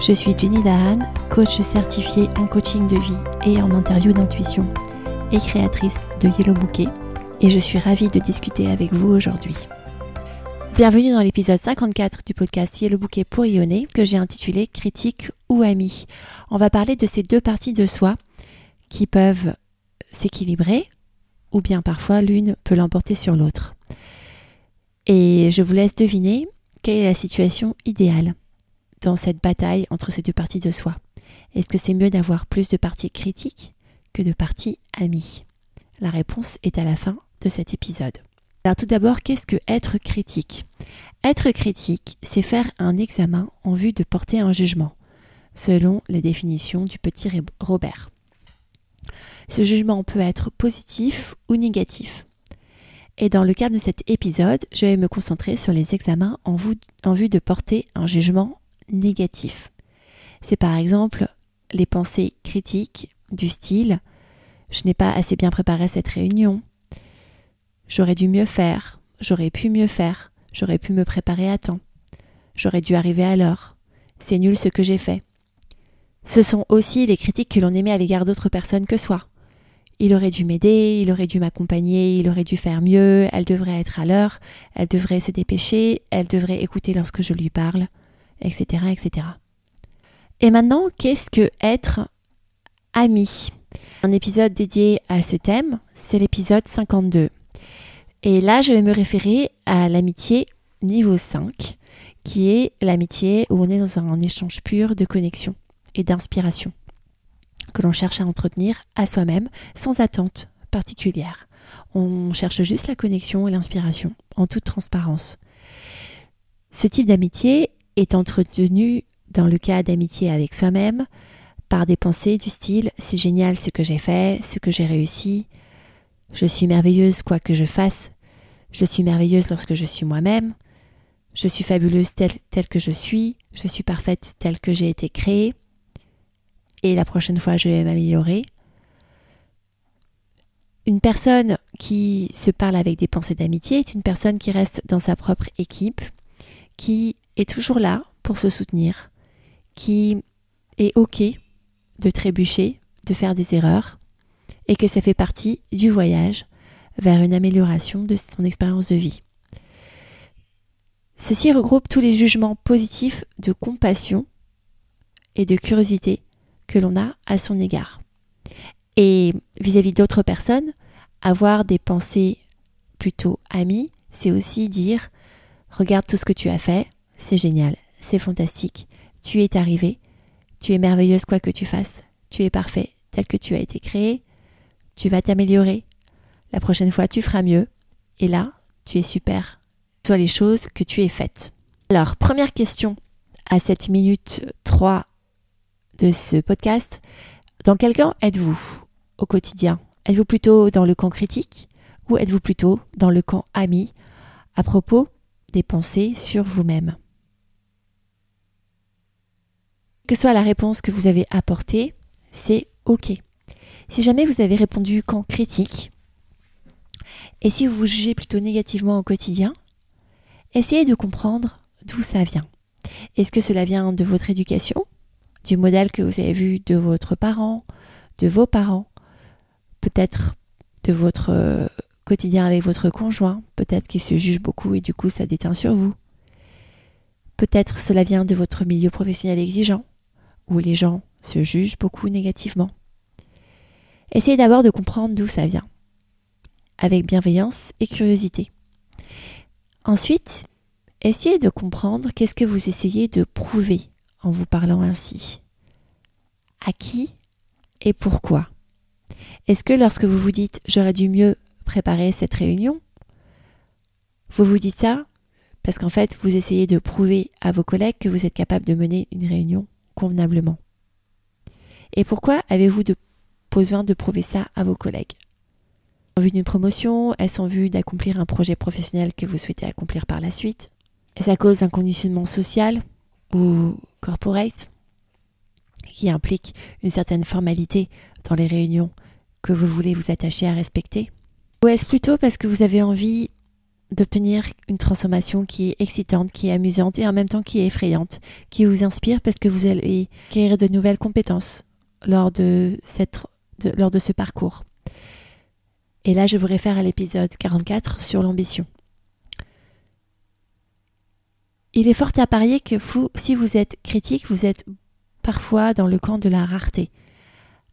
Je suis Jenny Dahan, coach certifiée en coaching de vie et en interview d'intuition et créatrice de Yellow Bouquet et je suis ravie de discuter avec vous aujourd'hui. Bienvenue dans l'épisode 54 du podcast Yellow Bouquet pour Yonner que j'ai intitulé Critique ou ami. On va parler de ces deux parties de soi qui peuvent s'équilibrer ou bien parfois l'une peut l'emporter sur l'autre. Et je vous laisse deviner quelle est la situation idéale dans cette bataille entre ces deux parties de soi Est-ce que c'est mieux d'avoir plus de parties critiques que de parties amies? La réponse est à la fin de cet épisode. Alors tout d'abord, qu'est-ce que être critique? Être critique, c'est faire un examen en vue de porter un jugement, selon les définitions du petit Robert. Ce jugement peut être positif ou négatif. Et dans le cadre de cet épisode, je vais me concentrer sur les examens en, en vue de porter un jugement négatif. C'est par exemple les pensées critiques du style je n'ai pas assez bien préparé cette réunion, j'aurais dû mieux faire, j'aurais pu mieux faire, j'aurais pu me préparer à temps, j'aurais dû arriver à l'heure, c'est nul ce que j'ai fait. Ce sont aussi les critiques que l'on émet à l'égard d'autres personnes que soi. Il aurait dû m'aider, il aurait dû m'accompagner, il aurait dû faire mieux, elle devrait être à l'heure, elle devrait se dépêcher, elle devrait écouter lorsque je lui parle etc., etc. Et maintenant, qu'est-ce que être ami? Un épisode dédié à ce thème, c'est l'épisode 52. Et là, je vais me référer à l'amitié niveau 5, qui est l'amitié où on est dans un échange pur de connexion et d'inspiration, que l'on cherche à entretenir à soi-même sans attente particulière. On cherche juste la connexion et l'inspiration en toute transparence. Ce type d'amitié est entretenu dans le cas d'amitié avec soi-même par des pensées du style c'est génial ce que j'ai fait, ce que j'ai réussi, je suis merveilleuse quoi que je fasse, je suis merveilleuse lorsque je suis moi-même, je suis fabuleuse telle, telle que je suis, je suis parfaite telle que j'ai été créée, et la prochaine fois je vais m'améliorer. Une personne qui se parle avec des pensées d'amitié est une personne qui reste dans sa propre équipe, qui est toujours là pour se soutenir, qui est OK de trébucher, de faire des erreurs, et que ça fait partie du voyage vers une amélioration de son expérience de vie. Ceci regroupe tous les jugements positifs de compassion et de curiosité que l'on a à son égard. Et vis-à-vis d'autres personnes, avoir des pensées plutôt amies, c'est aussi dire regarde tout ce que tu as fait, c'est génial, c'est fantastique, tu es arrivé, tu es merveilleuse quoi que tu fasses, tu es parfait tel que tu as été créé, tu vas t'améliorer, la prochaine fois tu feras mieux, et là, tu es super, soit les choses que tu es faites. Alors, première question à cette minute 3 de ce podcast, dans quel camp êtes-vous au quotidien? Êtes-vous plutôt dans le camp critique ou êtes-vous plutôt dans le camp ami? À propos des pensées sur vous-même que soit la réponse que vous avez apportée, c'est OK. Si jamais vous avez répondu qu'en critique, et si vous vous jugez plutôt négativement au quotidien, essayez de comprendre d'où ça vient. Est-ce que cela vient de votre éducation, du modèle que vous avez vu de votre parent, de vos parents, peut-être de votre euh, quotidien avec votre conjoint, peut-être qu'il se juge beaucoup et du coup ça déteint sur vous. Peut-être cela vient de votre milieu professionnel exigeant, où les gens se jugent beaucoup négativement. Essayez d'abord de comprendre d'où ça vient, avec bienveillance et curiosité. Ensuite, essayez de comprendre qu'est-ce que vous essayez de prouver en vous parlant ainsi. À qui et pourquoi? Est-ce que lorsque vous vous dites j'aurais dû mieux préparer cette réunion, vous vous dites ça parce qu'en fait vous essayez de prouver à vos collègues que vous êtes capable de mener une réunion convenablement. Et pourquoi avez-vous besoin de prouver ça à vos collègues? En vue d'une promotion Est-ce en vue d'accomplir un projet professionnel que vous souhaitez accomplir par la suite. Est-ce à cause d'un conditionnement social ou corporate qui implique une certaine formalité dans les réunions que vous voulez vous attacher à respecter? Ou est-ce plutôt parce que vous avez envie d'obtenir une transformation qui est excitante, qui est amusante et en même temps qui est effrayante, qui vous inspire parce que vous allez acquérir de nouvelles compétences lors de, cette, lors de ce parcours. Et là, je vous réfère à l'épisode 44 sur l'ambition. Il est fort à parier que vous, si vous êtes critique, vous êtes parfois dans le camp de la rareté,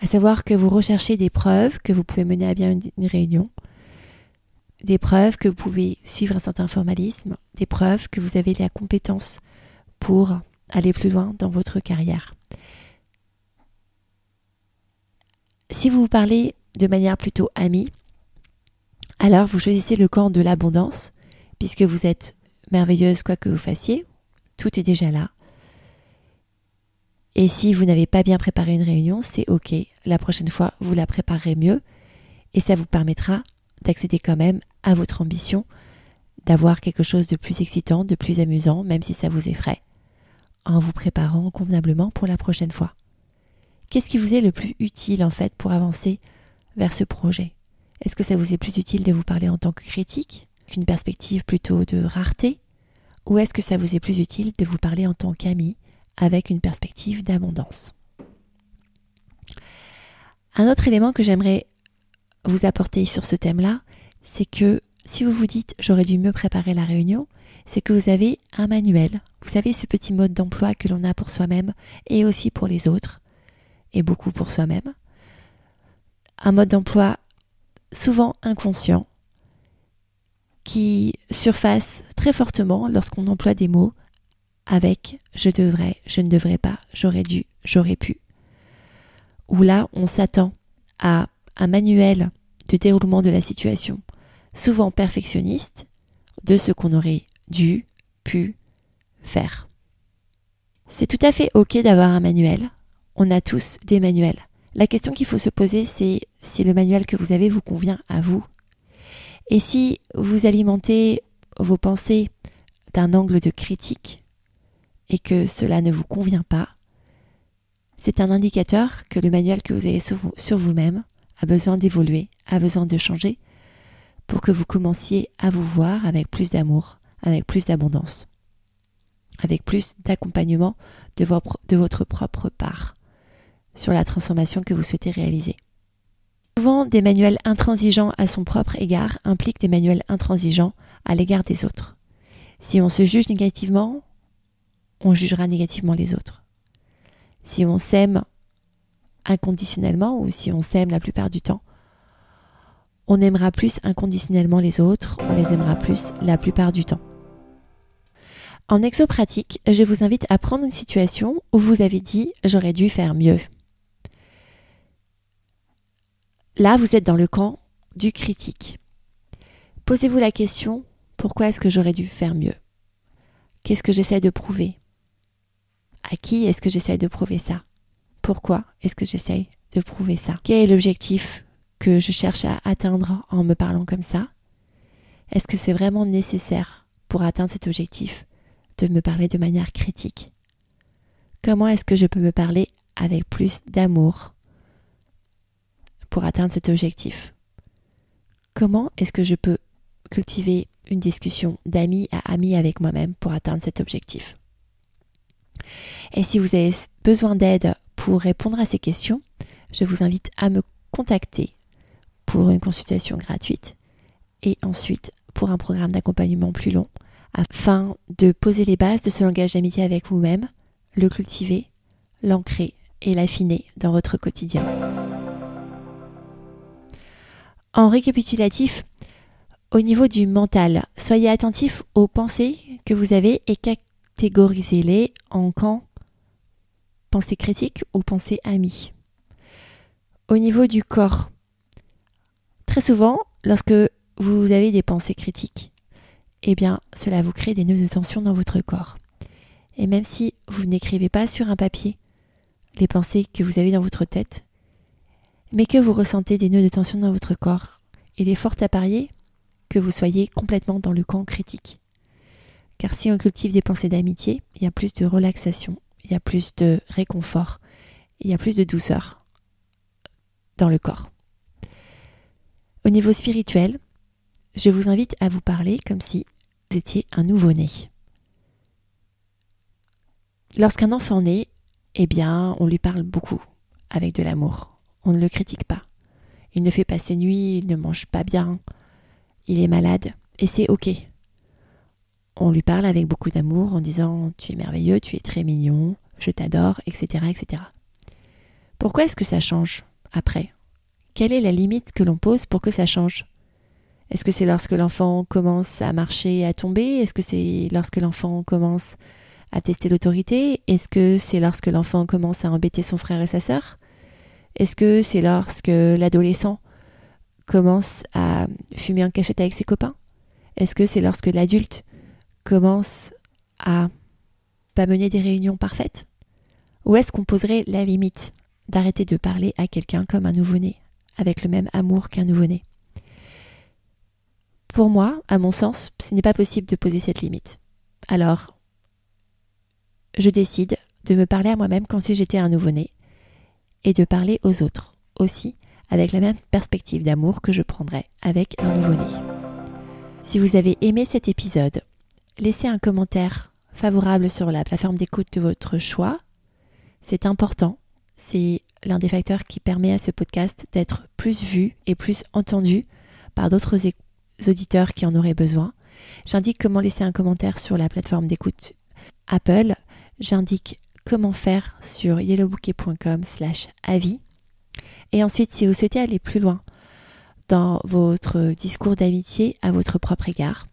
à savoir que vous recherchez des preuves que vous pouvez mener à bien une réunion, des preuves que vous pouvez suivre un certain formalisme, des preuves que vous avez la compétence pour aller plus loin dans votre carrière. Si vous vous parlez de manière plutôt amie, alors vous choisissez le camp de l'abondance, puisque vous êtes merveilleuse quoi que vous fassiez, tout est déjà là. Et si vous n'avez pas bien préparé une réunion, c'est ok. La prochaine fois, vous la préparerez mieux et ça vous permettra d'accéder quand même à votre ambition, d'avoir quelque chose de plus excitant, de plus amusant, même si ça vous effraie, en vous préparant convenablement pour la prochaine fois. Qu'est-ce qui vous est le plus utile en fait pour avancer vers ce projet? Est-ce que ça vous est plus utile de vous parler en tant que critique, qu'une perspective plutôt de rareté? Ou est-ce que ça vous est plus utile de vous parler en tant qu'ami, avec une perspective d'abondance? Un autre élément que j'aimerais vous apporter sur ce thème-là, c'est que si vous vous dites j'aurais dû mieux préparer la réunion, c'est que vous avez un manuel. Vous savez ce petit mode d'emploi que l'on a pour soi-même et aussi pour les autres, et beaucoup pour soi-même. Un mode d'emploi souvent inconscient qui surface très fortement lorsqu'on emploie des mots avec je devrais, je ne devrais pas, j'aurais dû, j'aurais pu. Où là, on s'attend à un manuel de déroulement de la situation, souvent perfectionniste, de ce qu'on aurait dû, pu faire. C'est tout à fait ok d'avoir un manuel. On a tous des manuels. La question qu'il faut se poser, c'est si le manuel que vous avez vous convient à vous. Et si vous alimentez vos pensées d'un angle de critique et que cela ne vous convient pas, c'est un indicateur que le manuel que vous avez sur vous-même a besoin d'évoluer, a besoin de changer, pour que vous commenciez à vous voir avec plus d'amour, avec plus d'abondance, avec plus d'accompagnement de, votre propre part sur la transformation que vous souhaitez réaliser. Souvent, des manuels intransigeants à son propre égard impliquent des manuels intransigeants à l'égard des autres. Si on se juge négativement, on jugera négativement les autres. Si on s'aime inconditionnellement ou si on s'aime la plupart du temps, on aimera plus inconditionnellement les autres, on les aimera plus la plupart du temps. En exo-pratique, je vous invite à prendre une situation où vous avez dit j'aurais dû faire mieux. Là, vous êtes dans le camp du critique. Posez-vous la question pourquoi est-ce que j'aurais dû faire mieux? Qu'est-ce que j'essaie de prouver? À qui est-ce que j'essaie de prouver ça? Pourquoi est-ce que j'essaye de prouver ça? Quel est l'objectif que je cherche à atteindre en me parlant comme ça? Est-ce que c'est vraiment nécessaire pour atteindre cet objectif de me parler de manière critique? Comment est-ce que je peux me parler avec plus d'amour pour atteindre cet objectif? Comment est-ce que je peux cultiver une discussion d'ami à ami avec moi-même pour atteindre cet objectif? Et si vous avez besoin d'aide pour répondre à ces questions, je vous invite à me contacter pour une consultation gratuite et ensuite pour un programme d'accompagnement plus long afin de poser les bases de ce langage d'amitié avec vous-même, le cultiver, l'ancrer et l'affiner dans votre quotidien. En récapitulatif, au niveau du mental, soyez attentif aux pensées que vous avez et catégorisez-les en camps pensée critique ou pensée amie. Au niveau du corps, très souvent, lorsque vous avez des pensées critiques, eh bien, cela vous crée des nœuds de tension dans votre corps. Et même si vous n'écrivez pas sur un papier les pensées que vous avez dans votre tête, mais que vous ressentez des nœuds de tension dans votre corps, il est fort à parier que vous soyez complètement dans le camp critique. Car si on cultive des pensées d'amitié, il y a plus de relaxation, il y a plus de réconfort, il y a plus de douceur dans le corps. Au niveau spirituel, je vous invite à vous parler comme si vous étiez un nouveau-né. Lorsqu'un enfant naît, eh bien, on lui parle beaucoup, avec de l'amour. On ne le critique pas. Il ne fait pas ses nuits, il ne mange pas bien, il est malade, et c'est ok. On lui parle avec beaucoup d'amour en disant Tu es merveilleux, tu es très mignon, je t'adore, etc., etc. Pourquoi est-ce que ça change après? Quelle est la limite que l'on pose pour que ça change? Est-ce que c'est lorsque l'enfant commence à marcher et à tomber? Est-ce que c'est lorsque l'enfant commence à tester l'autorité? Est-ce que c'est lorsque l'enfant commence à embêter son frère et sa sœur? Est-ce que c'est lorsque l'adolescent commence à fumer en cachette avec ses copains? Est-ce que c'est lorsque l'adulte commence à pas mener des réunions parfaites? Où est-ce qu'on poserait la limite d'arrêter de parler à quelqu'un comme un nouveau-né, avec le même amour qu'un nouveau-né Pour moi, à mon sens, ce n'est pas possible de poser cette limite. Alors, je décide de me parler à moi-même comme si j'étais un nouveau-né et de parler aux autres aussi avec la même perspective d'amour que je prendrais avec un nouveau-né. Si vous avez aimé cet épisode, laissez un commentaire favorable sur la plateforme d'écoute de votre choix. C'est important. C'est l'un des facteurs qui permet à ce podcast d'être plus vu et plus entendu par d'autres auditeurs qui en auraient besoin. J'indique comment laisser un commentaire sur la plateforme d'écoute Apple j'indique comment faire sur yellowbouquet.com slash avis. Et ensuite, si vous souhaitez aller plus loin dans votre discours d'amitié à votre propre égard,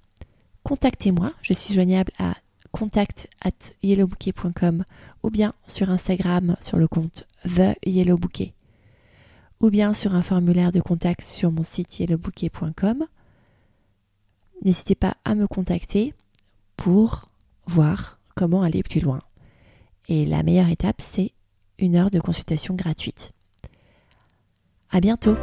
contactez-moi. Je suis joignable à contact at yellowbouquet.com ou bien sur Instagram sur le compte The Yellowbouquet ou bien sur un formulaire de contact sur mon site yellowbouquet.com. N'hésitez pas à me contacter pour voir comment aller plus loin. Et la meilleure étape, c'est une heure de consultation gratuite. À bientôt!